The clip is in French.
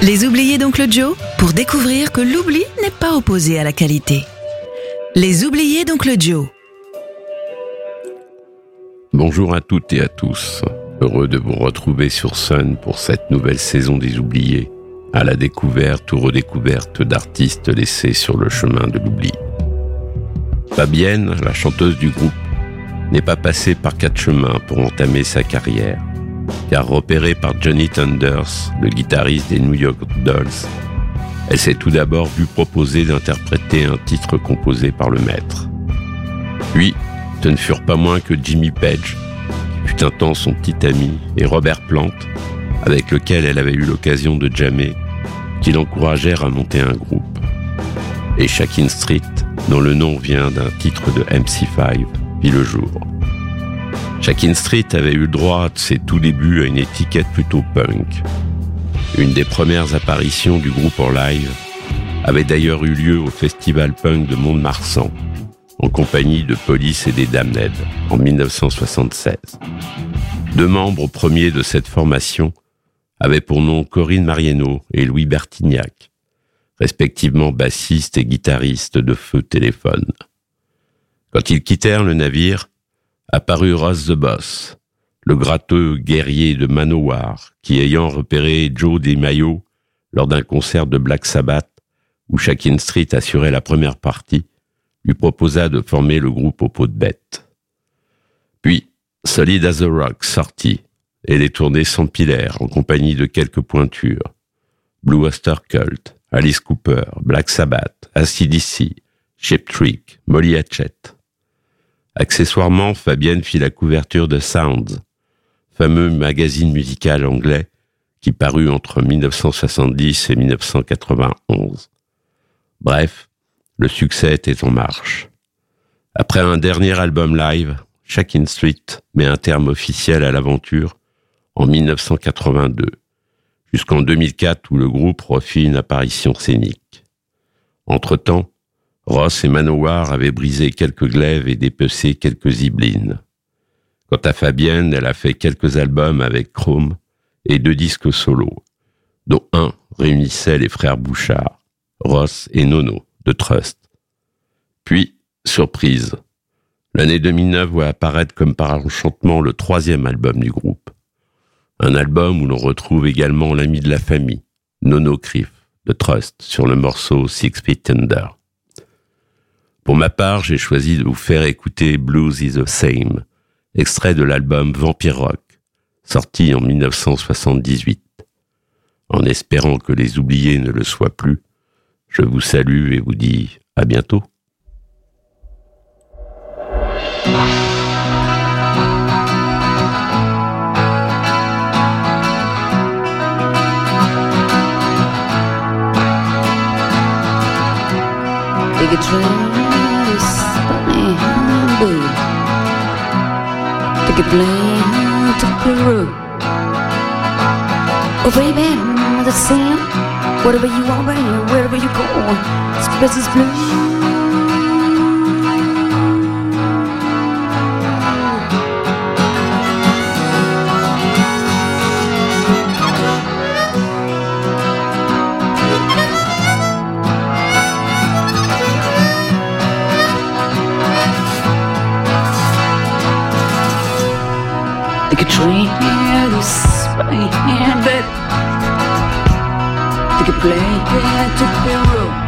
Les oubliés d'Oncle Joe pour découvrir que l'oubli n'est pas opposé à la qualité. Les oubliés d'Oncle Joe. Bonjour à toutes et à tous. Heureux de vous retrouver sur Sun pour cette nouvelle saison des oubliés, à la découverte ou redécouverte d'artistes laissés sur le chemin de l'oubli. Fabienne, la chanteuse du groupe, n'est pas passée par quatre chemins pour entamer sa carrière car repérée par Johnny Thunders, le guitariste des New York Dolls, elle s'est tout d'abord vue proposer d'interpréter un titre composé par le maître. Puis, ce ne furent pas moins que Jimmy Page, qui fut un temps son petit ami, et Robert Plant, avec lequel elle avait eu l'occasion de jammer, qui l'encouragèrent à monter un groupe. Et Shakin Street, dont le nom vient d'un titre de MC5, vit le jour. Shakin Street avait eu droit de ses tout débuts à une étiquette plutôt punk. Une des premières apparitions du groupe en live avait d'ailleurs eu lieu au festival punk de Mont-de-Marsan, en compagnie de Police et des Damned, en 1976. Deux membres premiers de cette formation avaient pour nom Corinne Mariano et Louis Bertignac, respectivement bassistes et guitaristes de Feu Téléphone. Quand ils quittèrent le navire, apparut Ross the Boss, le gratteux guerrier de Manowar, qui ayant repéré Joe DiMaio lors d'un concert de Black Sabbath, où Shakin Street assurait la première partie, lui proposa de former le groupe au pot de bête. Puis, Solid as a Rock sortit, et les tournées s'empilèrent en compagnie de quelques pointures. Blue Oyster Cult, Alice Cooper, Black Sabbath, ACDC, Chip Trick, Molly Hatchet. Accessoirement, Fabienne fit la couverture de Sounds, fameux magazine musical anglais qui parut entre 1970 et 1991. Bref, le succès était en marche. Après un dernier album live, Shakin Street met un terme officiel à l'aventure en 1982, jusqu'en 2004 où le groupe refit une apparition scénique. Entre-temps, Ross et Manowar avaient brisé quelques glaives et dépecé quelques ziblines. Quant à Fabienne, elle a fait quelques albums avec Chrome et deux disques solo, dont un réunissait les frères Bouchard, Ross et Nono, de Trust. Puis, surprise, l'année 2009 voit apparaître comme par enchantement le troisième album du groupe. Un album où l'on retrouve également l'ami de la famille, Nono Criff, de Trust, sur le morceau Six Feet Tender. Ma part, j'ai choisi de vous faire écouter Blues is the Same, extrait de l'album Vampire Rock, sorti en 1978. En espérant que les oubliés ne le soient plus, je vous salue et vous dis à bientôt. Babe. Take a plane to Peru. Oh, baby, I'm the same. Whatever you are, wherever you go, space is blue. like a dream yeah, this way, yeah, but they can play yeah, to the room.